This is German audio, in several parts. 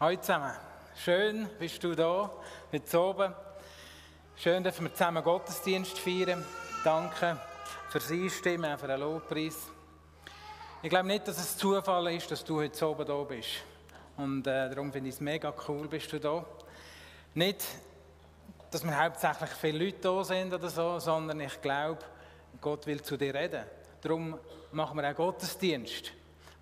Hallo zusammen. Schön bist du da, heute oben. Schön, dass wir zusammen Gottesdienst feiern. Danke fürs Einstimmen, für den Lobpreis. Ich glaube nicht, dass es Zufall ist, dass du heute oben da bist. Und äh, darum finde ich es mega cool, bist du da. Nicht, dass wir hauptsächlich viele Leute da sind oder so, sondern ich glaube, Gott will zu dir reden. Darum machen wir auch Gottesdienst.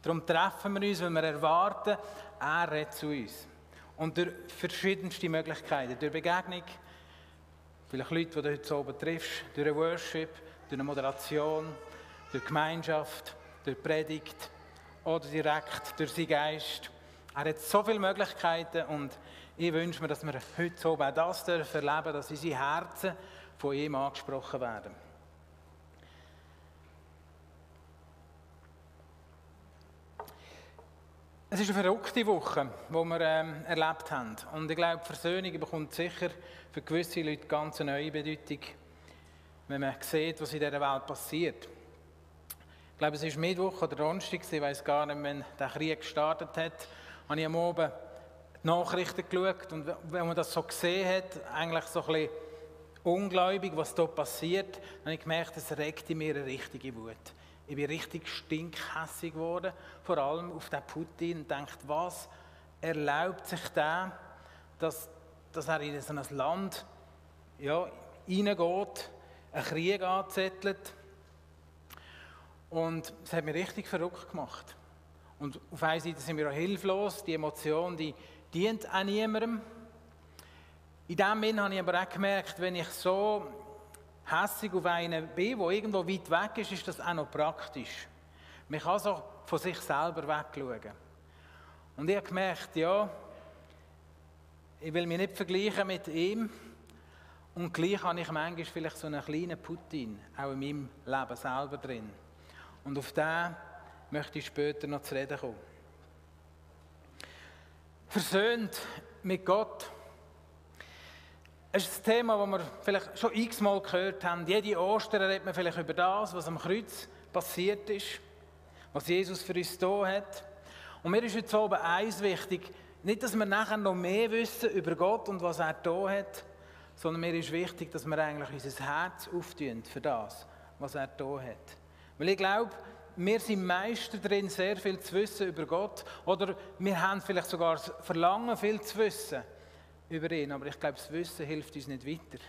Darum treffen wir uns, weil wir erwarten, er redet zu uns. Und durch verschiedenste Möglichkeiten. Durch Begegnung, vielleicht Leute, die du heute oben triffst, durch ein Worship, durch eine Moderation, durch Gemeinschaft, durch Predigt oder direkt durch seinen Geist. Er hat so viele Möglichkeiten und ich wünsche mir, dass wir heute oben auch das erleben dürfen, dass unsere Herzen von ihm angesprochen werden. Es ist eine verrückte Woche, die wir ähm, erlebt haben. Und ich glaube, Versöhnung bekommt sicher für gewisse Leute ganz eine neue Bedeutung, wenn man sieht, was in dieser Welt passiert. Ich glaube, es war Mittwoch oder Donnerstag, ich weiß gar nicht, wenn der Krieg gestartet hat, habe ich am Abend die Nachrichten geschaut. Und wenn man das so gesehen hat, eigentlich so ein bisschen ungläubig, was da passiert, dann habe ich gemerkt, es regt in mir eine richtige Wut. Ich bin richtig stinkhässig geworden, vor allem auf den Putin und denkt, was erlaubt sich der, dass, dass er in so ein Land ja, reingeht, einen Krieg anzettelt. Und es hat mich richtig verrückt gemacht. Und auf einer Seite sind wir auch hilflos, die Emotion, die dient auch niemandem. In dem Sinne habe ich aber auch gemerkt, wenn ich so hässig auf einen bin, der irgendwo weit weg ist, ist das auch noch praktisch. Man kann so von sich selber wegschauen. Und ich habe gemerkt, ja, ich will mich nicht vergleichen mit ihm. Und gleich habe ich manchmal vielleicht so einen kleinen Putin, auch in meinem Leben selber drin. Und auf den möchte ich später noch zu reden kommen. Versöhnt mit Gott es ist ein Thema, das wir vielleicht schon x-mal gehört haben. Jede Ostern redet man vielleicht über das, was am Kreuz passiert ist, was Jesus für uns da hat. Und mir ist jetzt oben eins wichtig, nicht, dass wir nachher noch mehr wissen über Gott und was er da hat, sondern mir ist wichtig, dass wir eigentlich unser Herz auftun für das, was er da hat. Weil ich glaube, wir sind Meister darin, sehr viel zu wissen über Gott. Oder wir haben vielleicht sogar das Verlangen, viel zu wissen über ihn, aber ich glaube, das Wissen hilft uns nicht weiter.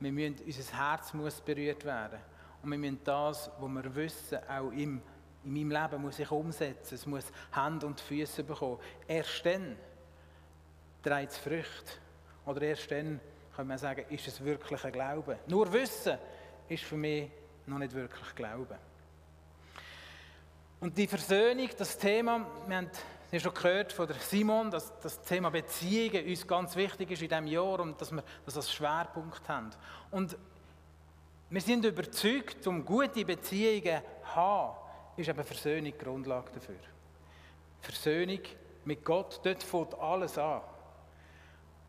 Wir müssen, unser Herz muss berührt werden. Und wir müssen das, was wir wissen, auch im, in meinem Leben muss ich umsetzen. Es muss Hand und Füße bekommen. Erst dann trägt es Früchte. Oder erst dann kann man sagen, ist es wirklich ein Glaube. Nur Wissen ist für mich noch nicht wirklich Glauben. Und die Versöhnung, das Thema, wir haben Sie haben schon gehört von Simon, dass das Thema Beziehungen uns ganz wichtig ist in diesem Jahr und dass wir das als Schwerpunkt haben. Und wir sind überzeugt, um gute Beziehungen zu haben, ist eben Versöhnung die Grundlage dafür. Versöhnung mit Gott, dort fängt alles an.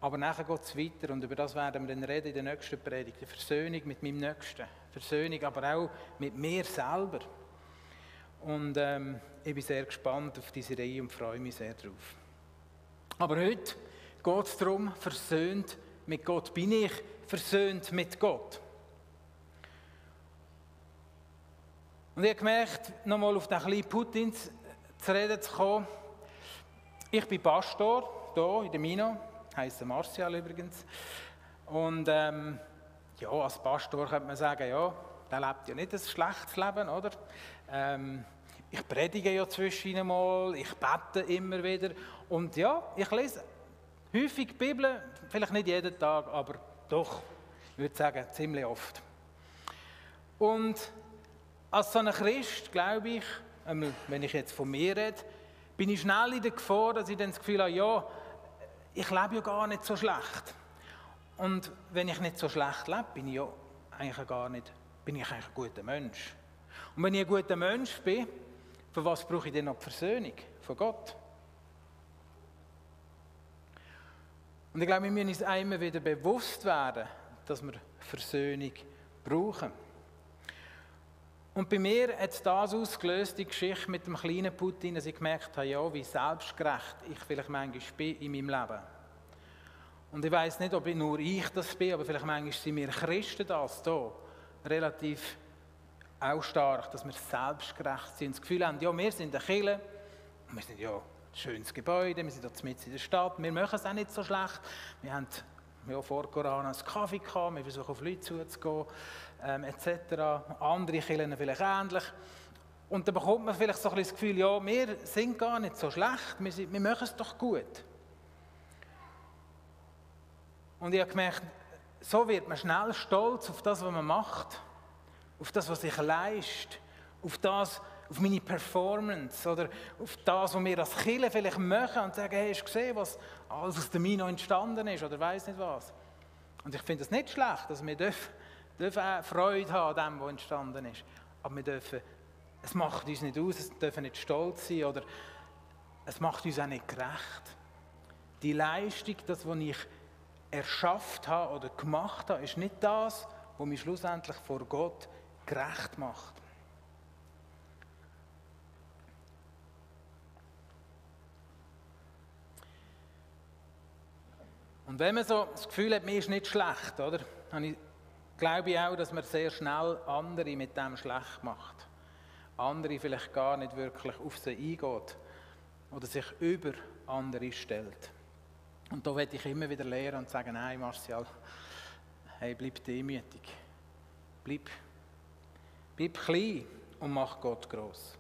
Aber nachher geht es weiter und über das werden wir dann reden in der nächsten Predigt. Versöhnung mit meinem Nächsten. Versöhnung aber auch mit mir selber. Und ähm, ich bin sehr gespannt auf diese Reihe und freue mich sehr darauf. Aber heute geht es darum, versöhnt mit Gott. Bin ich versöhnt mit Gott? Und ich habe gemerkt, nochmal auf den kleinen Putin zu reden zu kommen. Ich bin Pastor hier in der Mino, heiße Martial übrigens. Und ähm, ja, als Pastor könnte man sagen, ja, der lebt ja nicht ein schlechtes Leben, oder? Ähm, ich predige ja zwischen mal, ich bete immer wieder und ja, ich lese häufig die Bibel, vielleicht nicht jeden Tag, aber doch, ich würde sagen, ziemlich oft. Und als so ein Christ, glaube ich, wenn ich jetzt von mir rede, bin ich schnell in der Gefahr, dass ich dann das Gefühl habe, ja, ich lebe ja gar nicht so schlecht. Und wenn ich nicht so schlecht lebe, bin ich ja eigentlich gar nicht, bin ich eigentlich ein guter Mensch. Und wenn ich ein guter Mensch bin, für was brauche ich denn noch die Versöhnung von Gott? Und ich glaube, wir müssen uns einmal wieder bewusst werden, dass wir Versöhnung brauchen. Und bei mir hat das ausgelöst, die Geschichte mit dem kleinen Putin, dass ich gemerkt habe, ja, wie selbstgerecht ich vielleicht manchmal bin in meinem Leben. Und ich weiß nicht, ob nur ich das bin, aber vielleicht manchmal sind wir Christen das hier relativ auch stark, dass wir selbstgerecht sind. Das Gefühl haben, ja, wir sind eine Kirche, wir sind ja ein schönes Gebäude, wir sind hier mitten in der Stadt, wir machen es auch nicht so schlecht. Wir haben ja, vor Corona einen Kaffee gehabt, wir versuchen auf Leute zuzugehen, ähm, etc. Andere Kirchen vielleicht ähnlich. Und dann bekommt man vielleicht so ein bisschen das Gefühl, ja, wir sind gar nicht so schlecht, wir, sind, wir machen es doch gut. Und ich habe gemerkt, so wird man schnell stolz auf das, was man macht, auf das, was ich leiste, auf das, auf meine Performance oder auf das, was wir als Kirche vielleicht machen und sagen, hey, hast du gesehen, was alles aus dem Mino entstanden ist oder weiß nicht was. Und ich finde es nicht schlecht, dass wir dürfen, dürfen Freude haben an dem, was entstanden ist. Aber wir dürfen, es macht uns nicht aus, es dürfen nicht stolz sein oder es macht uns auch nicht gerecht. Die Leistung, das, was ich erschafft habe oder gemacht habe, ist nicht das, was mich schlussendlich vor Gott gerecht macht. Und wenn man so das Gefühl hat, mir ist nicht schlecht, oder? Dann glaube ich auch, dass man sehr schnell andere mit dem schlecht macht. Andere vielleicht gar nicht wirklich auf sie eingeht oder sich über andere stellt. Und da werde ich immer wieder lehren und sagen, nein Martial, hey, bleib demütig. Bleib, bleib klein und mach Gott groß.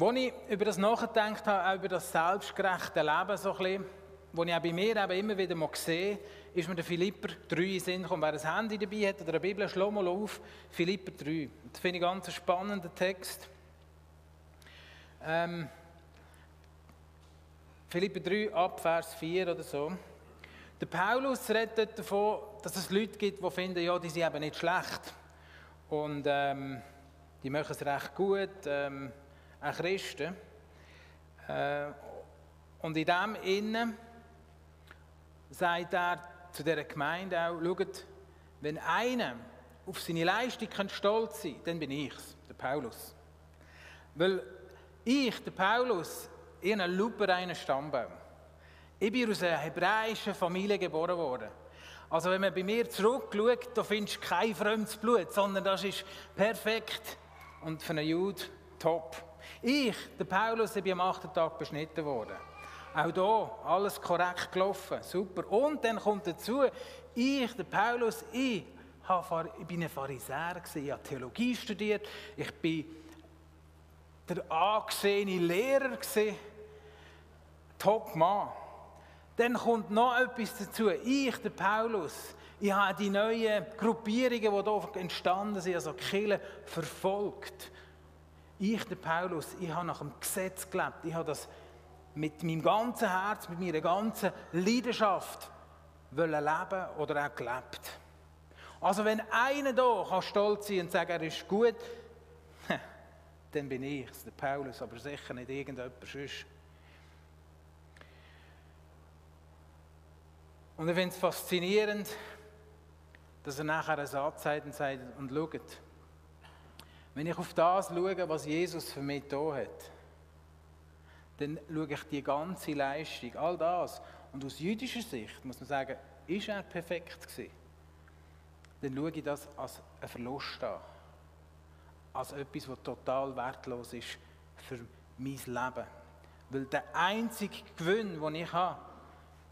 Als ich über das nachgedacht habe, auch über das selbstgerechte Leben so ein bisschen, wo ich auch bei mir eben immer wieder mal sehe, ist mir der Philipper 3 in Sinn gekommen. Wer ein Handy dabei hat oder eine Bibel, schlau mal auf, Philipper 3. Das finde ich ganz einen spannenden Text. Ähm, Philipper 3, ab Vers 4 oder so. Der Paulus redet davon, dass es Leute gibt, die finden, ja, die sind eben nicht schlecht. Und ähm, die machen es recht gut. Ähm, auch Christen. Äh, und in dem Innen sagt er zu dieser Gemeinde auch, schaut, wenn einer auf seine Leistung stolz sein kann, dann bin ich es, der Paulus. Weil ich, der Paulus, habe einen lupereinen Stammbaum. Ich bin aus einer hebräischen Familie geboren worden. Also wenn man bei mir zurückschaut, da findest du kein fremdes Blut, sondern das ist perfekt und für einen Jude top. Ich, der Paulus, ich bin am achten Tag beschnitten worden. Auch hier alles korrekt gelaufen, super. Und dann kommt dazu, ich, der Paulus, ich, bin ein Pharisäer, ich habe Theologie studiert, ich bin der angesehene Lehrer, top Mann. Dann kommt noch etwas dazu. Ich, der Paulus, ich habe die neuen Gruppierungen, die hier entstanden sind, also die Kirche, verfolgt. Ich, der Paulus, ich habe nach dem Gesetz gelebt. Ich habe das mit meinem ganzen Herz, mit meiner ganzen Leidenschaft leben oder auch gelebt. Also wenn einer da kann stolz sein und sagen, er ist gut, dann bin ich der Paulus, aber sicher nicht irgendjemand sonst. Und ich finde es faszinierend, dass er nachher einen Satz sagt und sagt, und schaut, wenn ich auf das schaue, was Jesus für mich da hat, dann schaue ich die ganze Leistung, all das. Und aus jüdischer Sicht muss man sagen, ist er perfekt gewesen? Dann schaue ich das als einen Verlust an. Als etwas, was total wertlos ist für mein Leben. Weil der einzige Gewinn, den ich habe,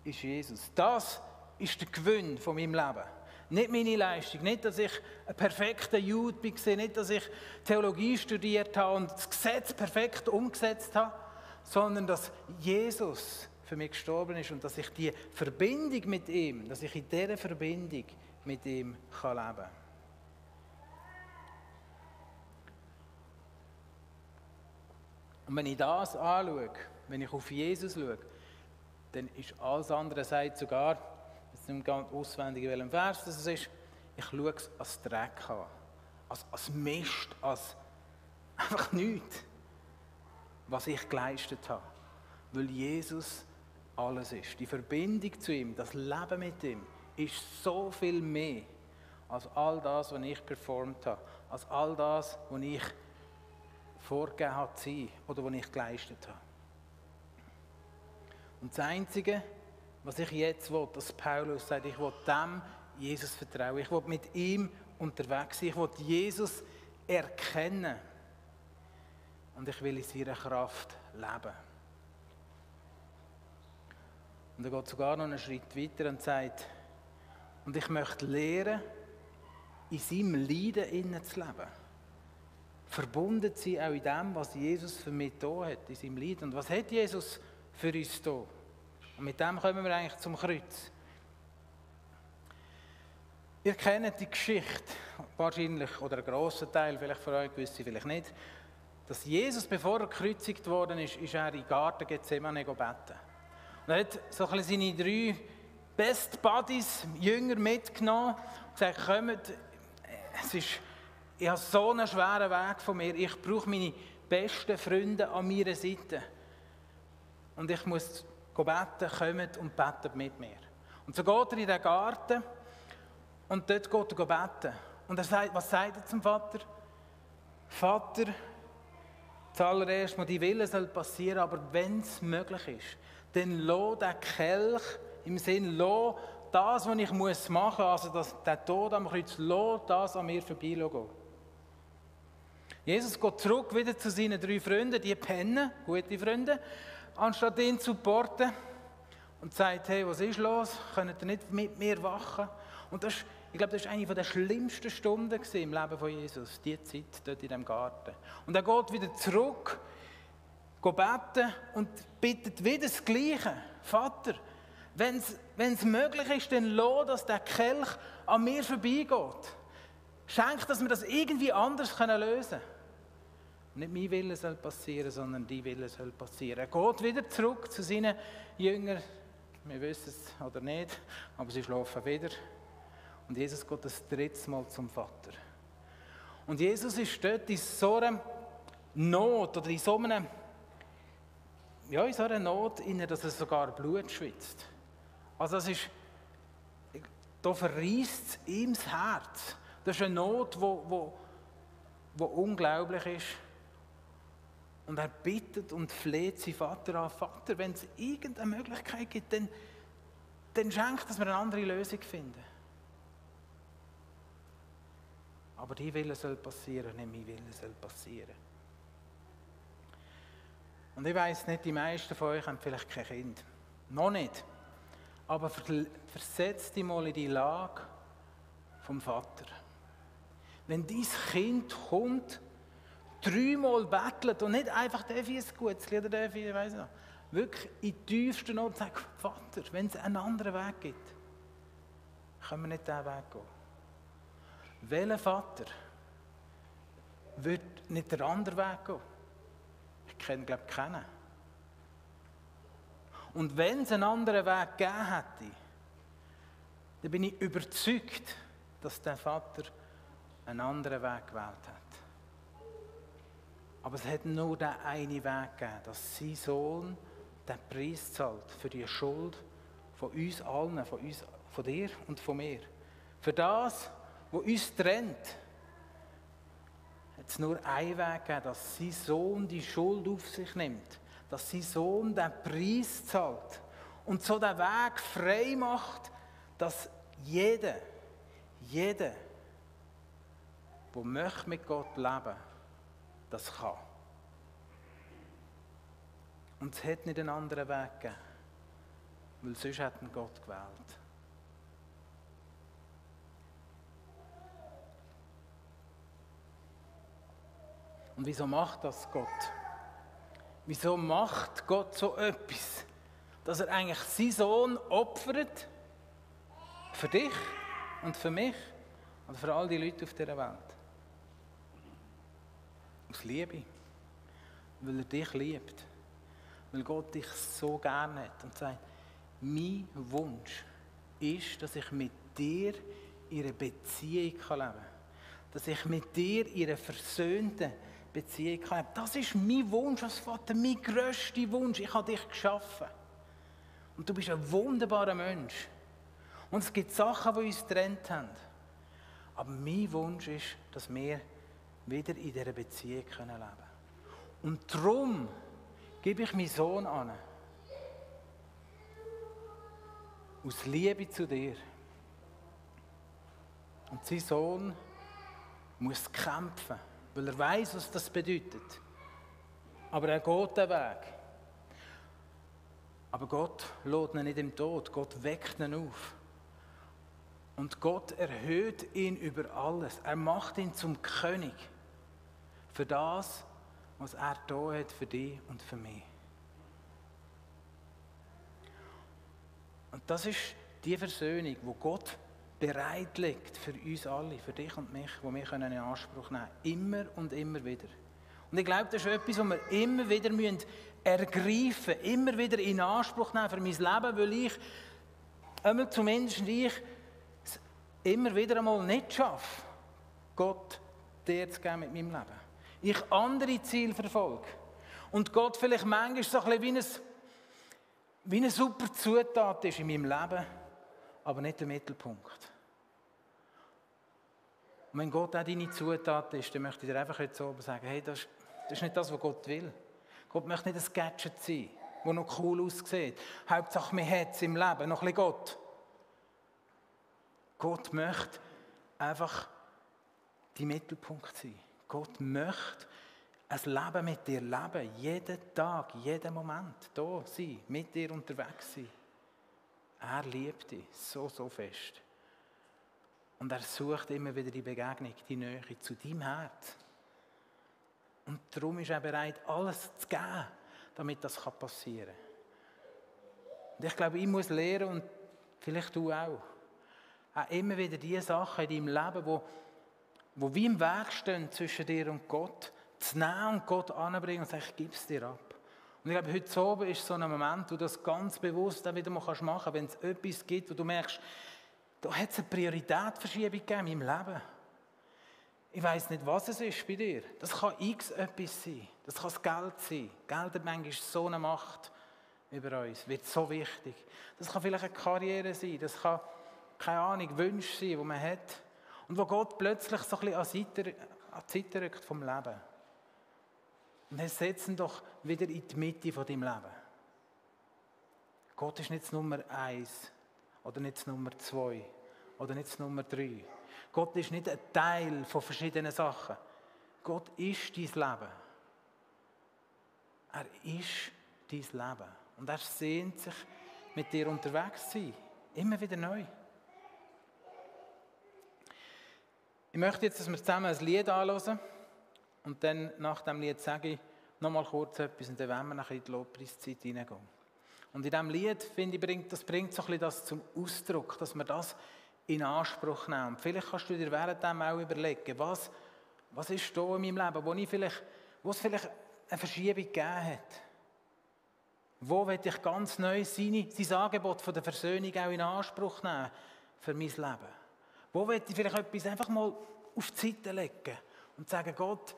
ist Jesus. Das ist der Gewinn von meinem Leben. Nicht meine Leistung, nicht, dass ich ein perfekter Jude war, nicht, dass ich Theologie studiert habe und das Gesetz perfekt umgesetzt habe, sondern dass Jesus für mich gestorben ist und dass ich die Verbindung mit ihm, dass ich in dieser Verbindung mit ihm leben kann. Und wenn ich das anschaue, wenn ich auf Jesus schaue, dann ist alles andere, sagt sogar, jetzt nicht ganz auswendig, welchem Vers das ist, ich schaue es als Dreck an, als, als Mist, als einfach nichts, was ich geleistet habe. Weil Jesus alles ist. Die Verbindung zu ihm, das Leben mit ihm, ist so viel mehr. als all das, was ich performt habe, als all das, was ich vorgegeben habe zu sein oder was ich geleistet habe. Und das Einzige, was ich jetzt will, dass Paulus sagt, ich will dem Jesus vertrauen. Ich will mit ihm unterwegs sein. Ich will Jesus erkennen. Und ich will in seiner Kraft leben. Und er geht sogar noch einen Schritt weiter und sagt, und ich möchte lernen, in seinem Leiden innen zu leben. Verbunden zu sein auch in dem, was Jesus für mich da hat, in seinem Leiden. Und was hat Jesus für uns da? Und mit dem kommen wir eigentlich zum Kreuz. Ihr kennt die Geschichte wahrscheinlich, oder einen grossen Teil, vielleicht von euch, gewisse vielleicht nicht, dass Jesus, bevor er gekreuzigt worden ist, ist er in den Garten Gethsemane beten. Und er hat so ein seine drei Best Buddies, Jünger mitgenommen und gesagt, kommt, es ist, ich habe so einen schweren Weg von mir, ich brauche meine besten Freunde an meiner Seite. Und ich muss beten, kommt und betet mit mir. Und so geht er in den Garten und dort geht er beten. Und er sagt, was sagt er zum Vater? Vater, zuallererst mal die Wille soll passieren, aber wenn es möglich ist, dann lass den Kelch im Sinn, lass das, was ich muss machen muss, also das, der Tod am Kreuz, lass das an mir vorbeigehen. Jesus geht zurück wieder zu seinen drei Freunden, die pennen, gute Freunde, anstatt ihn zu porten und sagt, hey, was ist los? Könnt ihr nicht mit mir wachen? Und das, ich glaube, das war eine der schlimmsten Stunden im Leben von Jesus, die Zeit dort in dem Garten. Und er geht wieder zurück, geht beten und bittet wieder das Gleiche. Vater, wenn es möglich ist, dann lass, dass der Kelch an mir vorbeigeht. Schenk, dass wir das irgendwie anders lösen können. Nicht mein Wille soll passieren, sondern die Wille soll passieren. Er geht wieder zurück zu seinen Jüngern. Wir wissen es oder nicht, aber sie schlafen wieder. Und Jesus geht das dritte Mal zum Vater. Und Jesus ist dort in so einer Not oder in so einer, ja, in so einer Not, dass er sogar Blut schwitzt. Also das ist, da verriest es ihm das Herz. Das ist eine Not, die wo, wo unglaublich ist. Und er bittet und fleht seinen Vater an, Vater, wenn es irgendeine Möglichkeit gibt, dann, dann schenkt, dass wir eine andere Lösung finden. Aber die Wille soll passieren, nicht mein Wille soll passieren. Und ich weiß nicht, die meisten von euch haben vielleicht kein Kind. Noch nicht. Aber versetzt dich mal in die Lage vom Vater. Wenn dein Kind kommt, dreimal bettelt und nicht einfach, darf ich ein gutes Lied oder darf ich, weiss nicht, wirklich in die tiefste Not sagt, Vater, wenn es einen anderen Weg gibt, können wir nicht diesen Weg gehen. Welcher Vater wird nicht den anderen Weg gehen? Ich kenne, glaube ich, keinen. Und wenn es einen anderen Weg gegeben hätte, dann bin ich überzeugt, dass der Vater einen anderen Weg gewählt hat. Aber es hat nur den einen Weg gegeben, dass sein Sohn den Preis zahlt für die Schuld von uns allen, von, uns, von dir und von mir. Für das, was uns trennt, hat es nur einen Weg gegeben, dass sein Sohn die Schuld auf sich nimmt dass sein Sohn den Preis zahlt und so den Weg frei macht, dass jeder, jeder, der möchte mit Gott leben, das kann. Und es hat nicht einen anderen Weg gegeben, weil sonst ihn Gott gewählt. Und wieso macht das Gott? Wieso macht Gott so etwas? Dass er eigentlich seinen Sohn opfert für dich und für mich und für all die Leute auf dieser Welt. Aus Liebe. Weil er dich liebt. Weil Gott dich so gerne hat und sagt, mein Wunsch ist, dass ich mit dir ihre Beziehung leben kann. Dass ich mit dir ihre versöhnte Beziehung haben. Das ist mein Wunsch als Vater, mein grösster Wunsch. Ich habe dich geschaffen. Und du bist ein wunderbarer Mensch. Und es gibt Sachen, die uns getrennt haben. Aber mein Wunsch ist, dass wir wieder in dieser Beziehung leben können. Und darum gebe ich meinen Sohn an. Aus Liebe zu dir. Und sein Sohn muss kämpfen, weil er weiß, was das bedeutet. Aber er geht den Weg. Aber Gott lädt ihn nicht im Tod, Gott weckt ihn auf. Und Gott erhöht ihn über alles. Er macht ihn zum König für das, was er da hat für dich und für mich. Und das ist die Versöhnung, wo Gott bereit liegt für uns alle, für dich und mich, wo wir in Anspruch nehmen können. Immer und immer wieder. Und ich glaube, das ist etwas, was wir immer wieder müssen ergreifen müssen, immer wieder in Anspruch nehmen für mein Leben, weil ich, einmal zumindest ich, es immer wieder einmal nicht schaffe, Gott dir zu geben mit meinem Leben. Ich andere Ziele verfolge. Und Gott vielleicht manchmal so ein bisschen wie, ein, wie eine super Zutat ist in meinem Leben, aber nicht der Mittelpunkt. Und wenn Gott auch deine Zutat ist, dann möchte ich dir einfach jetzt oben sagen, hey, das, das ist nicht das, was Gott will. Gott möchte nicht ein Gadget sein, das noch cool aussieht. Hauptsache, man hat es im Leben, noch ein bisschen Gott. Gott möchte einfach die Mittelpunkt sein. Gott möchte ein Leben mit dir leben, jeden Tag, jeden Moment, da sein, mit dir unterwegs sein. Er liebt dich so, so fest. Und er sucht immer wieder die Begegnung, die Nähe zu deinem Herz. Und darum ist er bereit, alles zu geben, damit das passieren kann. Und ich glaube, ich muss lernen, und vielleicht du auch, auch immer wieder die Sachen in deinem Leben, wo, wo wie im Weg stehen zwischen dir und Gott, zu nehmen und Gott anbringen und sagen, ich gebe es dir ab. Und ich glaube, heute oben ist so ein Moment, wo du das ganz bewusst auch wieder machen kannst, wenn es etwas gibt, wo du merkst, da hat es eine Prioritätsverschiebung gegeben in meinem Leben. Ich weiß nicht, was es ist bei dir. Das kann x etwas sein. Das kann das Geld sein. Geld hat manchmal so eine Macht über uns, wird so wichtig. Das kann vielleicht eine Karriere sein. Das kann, keine Ahnung, Wünsche sein, die man hat. Und wo Gott plötzlich so ein bisschen an, die Seite rückt vom Leben. Und er setzt ihn doch wieder in die Mitte von deinem Leben. Gott ist nicht Nummer eins oder nicht Nummer zwei oder nicht Nummer drei. Gott ist nicht ein Teil von verschiedenen Sachen. Gott ist dein Leben. Er ist dein Leben. Und er sehnt sich, mit dir unterwegs zu sein. Immer wieder neu. Ich möchte jetzt, dass wir zusammen ein Lied anhören. Und dann nach dem Lied sage ich noch mal kurz etwas und dann werden wir nachher in die Lobpreiszeit hineingehen. Und in diesem Lied, finde ich, bringt, das bringt so ein bisschen das zum Ausdruck, dass wir das in Anspruch nehmen. Und vielleicht kannst du dir währenddem auch überlegen, was, was ist da in meinem Leben, wo, ich vielleicht, wo es vielleicht eine Verschiebung gegeben hat. Wo will ich ganz neu seine, sein Angebot von der Versöhnung auch in Anspruch nehmen für mein Leben? Wo will ich vielleicht etwas einfach mal auf die Seite legen und sagen, Gott,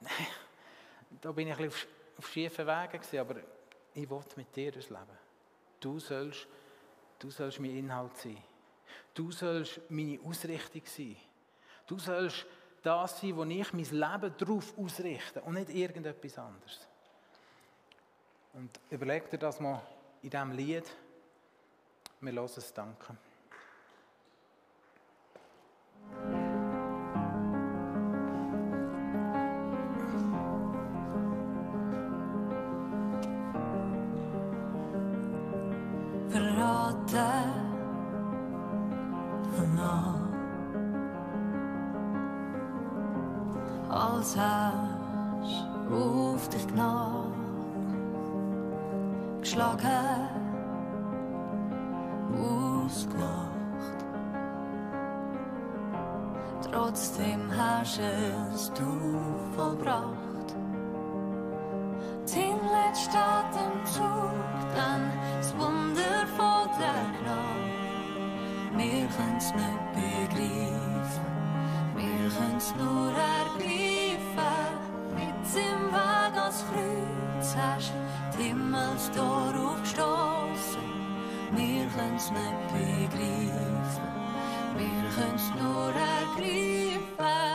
da bin ich ein bisschen auf, auf schiefen Wegen gewesen, aber ich will mit dir das Leben. Du sollst, du sollst mein Inhalt sein. Du sollst meine Ausrichtung sein. Du sollst das sein, wo ich mein Leben darauf ausrichte und nicht irgendetwas anderes. Und überleg dir das mal in diesem Lied. Wir hören es danken. Als hast auf dich nach. Geschlagen, ausgelacht. Trotzdem hast du vollbracht. Den letzten Atemzug, Können's nicht begreifen, wir können's nur ergreifen im Weg als Kreuz hast die Himmelstor aufgestoßen. Können's nicht begreifen, wir können's nur ergreifen.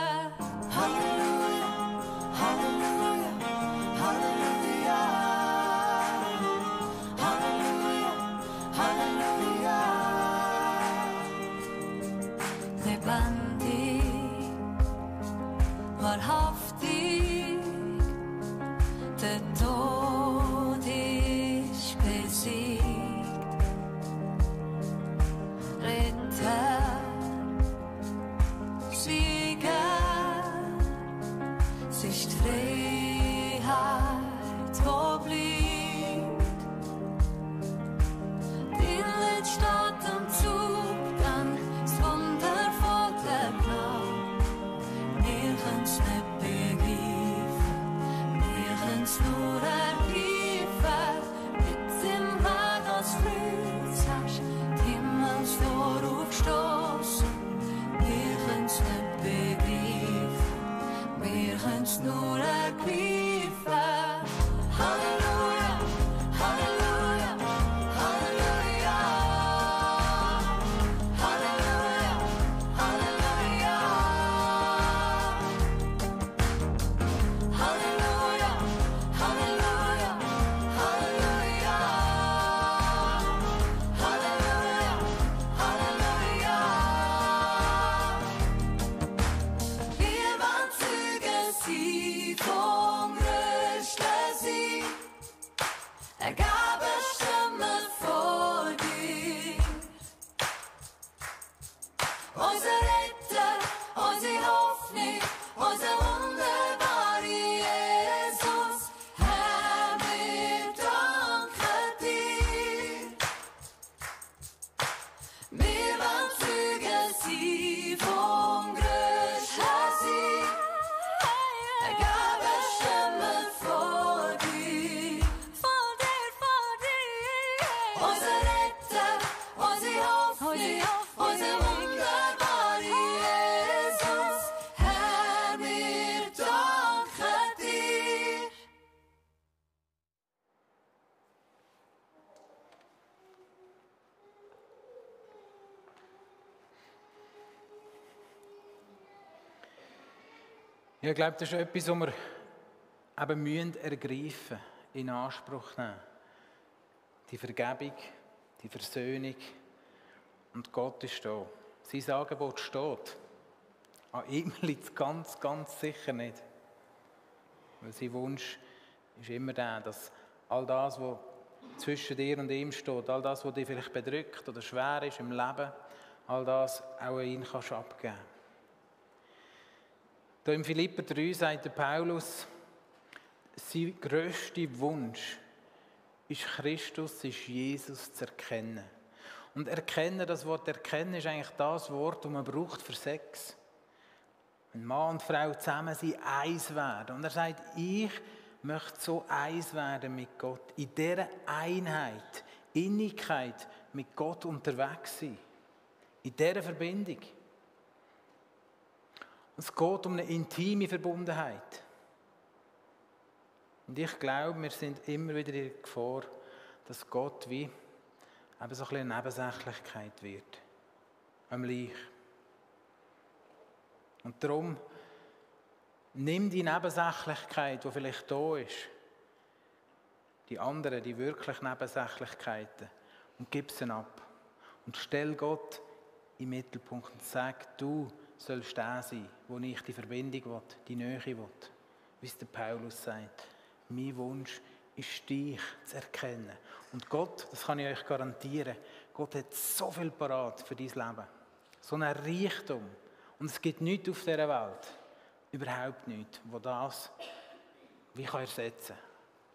Ich glaube, das ist etwas, was wir eben müssen ergreifen, in Anspruch nehmen. Die Vergebung, die Versöhnung. Und Gott ist da. Sein Angebot steht. An ihm liegt es ganz, ganz sicher nicht. Weil sein Wunsch ist immer der, dass all das, was zwischen dir und ihm steht, all das, was dich vielleicht bedrückt oder schwer ist im Leben, all das auch an ihn kannst abgeben. Da im Philipper 3 sagt der Paulus, sein grösster Wunsch ist Christus, ist Jesus zu erkennen. Und erkennen, das Wort erkennen ist eigentlich das Wort, das man braucht für Sex. Wenn Mann und Frau zusammen sind, eins werden. Und er sagt, ich möchte so eins werden mit Gott. In dieser Einheit, Innigkeit mit Gott unterwegs sein. In dieser Verbindung. Es geht um eine intime Verbundenheit. Und ich glaube, wir sind immer wieder in der Gefahr, dass Gott wie eben so ein bisschen eine Nebensächlichkeit wird. Am Leich. Und darum nimm die Nebensächlichkeit, die vielleicht da ist, die anderen, die wirklich Nebensächlichkeiten, und gib sie ab. Und stell Gott im Mittelpunkt und sag, du sollst der sein, wo ich die Verbindung will, die Nähe will. Wie es der Paulus sagt. Mein Wunsch ist, dich zu erkennen. Und Gott, das kann ich euch garantieren, Gott hat so viel parat für dein Leben. So ein Reichtum. Und es gibt nichts auf dieser Welt, überhaupt nichts, wo das wie kann ersetzen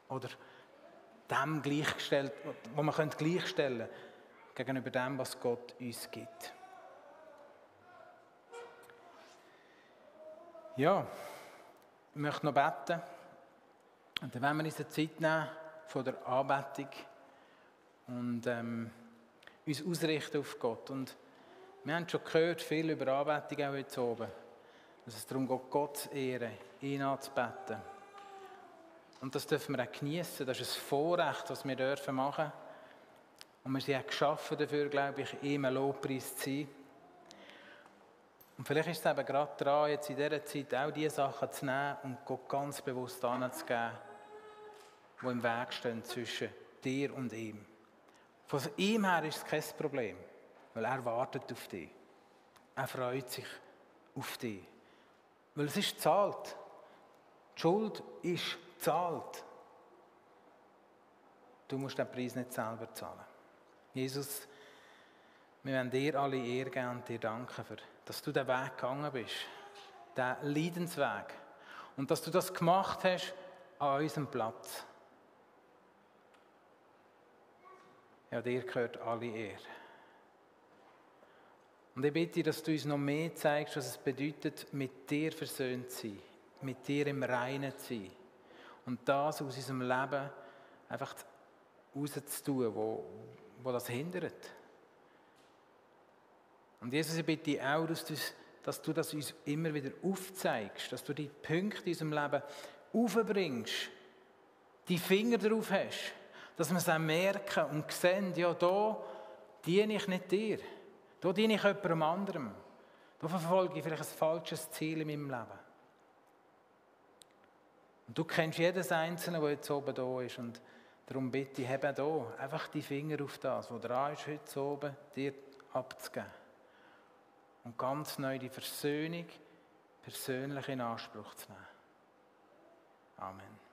Oder dem gleichgestellt, wo man könnte gleichstellen gegenüber dem, was Gott uns gibt. Ja, ich möchte noch beten. Und dann werden wir uns eine Zeit nehmen von der Anbetung und ähm, uns ausrichten auf Gott. Und wir haben schon gehört, viel über Anbetung auch heute oben. Dass es darum geht, Gott zu ehren, ihn anzubeten. Und das dürfen wir auch genießen. Das ist ein Vorrecht, was wir dürfen machen. Und wir sind auch geschaffen dafür, glaube ich, ihm ein Lobpreis zu sein. Und vielleicht ist es eben gerade dran, jetzt in dieser Zeit auch diese Sachen zu nehmen und Gott ganz bewusst anzugeben, die im Weg stehen zwischen dir und ihm. Von ihm her ist es kein Problem, weil er wartet auf dich. Er freut sich auf dich. Weil es ist zahlt. Die Schuld ist zahlt. Du musst den Preis nicht selber zahlen. Jesus, wir wollen dir alle Ehre geben und dir danken, für, dass du den Weg gegangen bist. Den Leidensweg. Und dass du das gemacht hast an unserem Platz. Ja, dir gehört alle Ehre. Und ich bitte, dass du uns noch mehr zeigst, was es bedeutet, mit dir versöhnt zu sein, mit dir im Reinen zu sein. Und das aus unserem Leben einfach rauszutun, wo, wo das hindert. Und Jesus, ich bitte auch, dass du, dass du das uns immer wieder aufzeigst, dass du die Punkte in unserem Leben aufbringst, die Finger drauf hast, dass wir es auch merken und sehen, ja, da diene ich nicht dir, da diene ich jemandem anderem, da verfolge ich vielleicht ein falsches Ziel in meinem Leben. Und du kennst jedes Einzelne, der jetzt oben da ist und darum bitte ich, habe hier einfach die Finger auf das, was dran ist, heute oben, dir abzugeben. Und ganz neu die Versöhnung persönlich in Anspruch zu nehmen. Amen.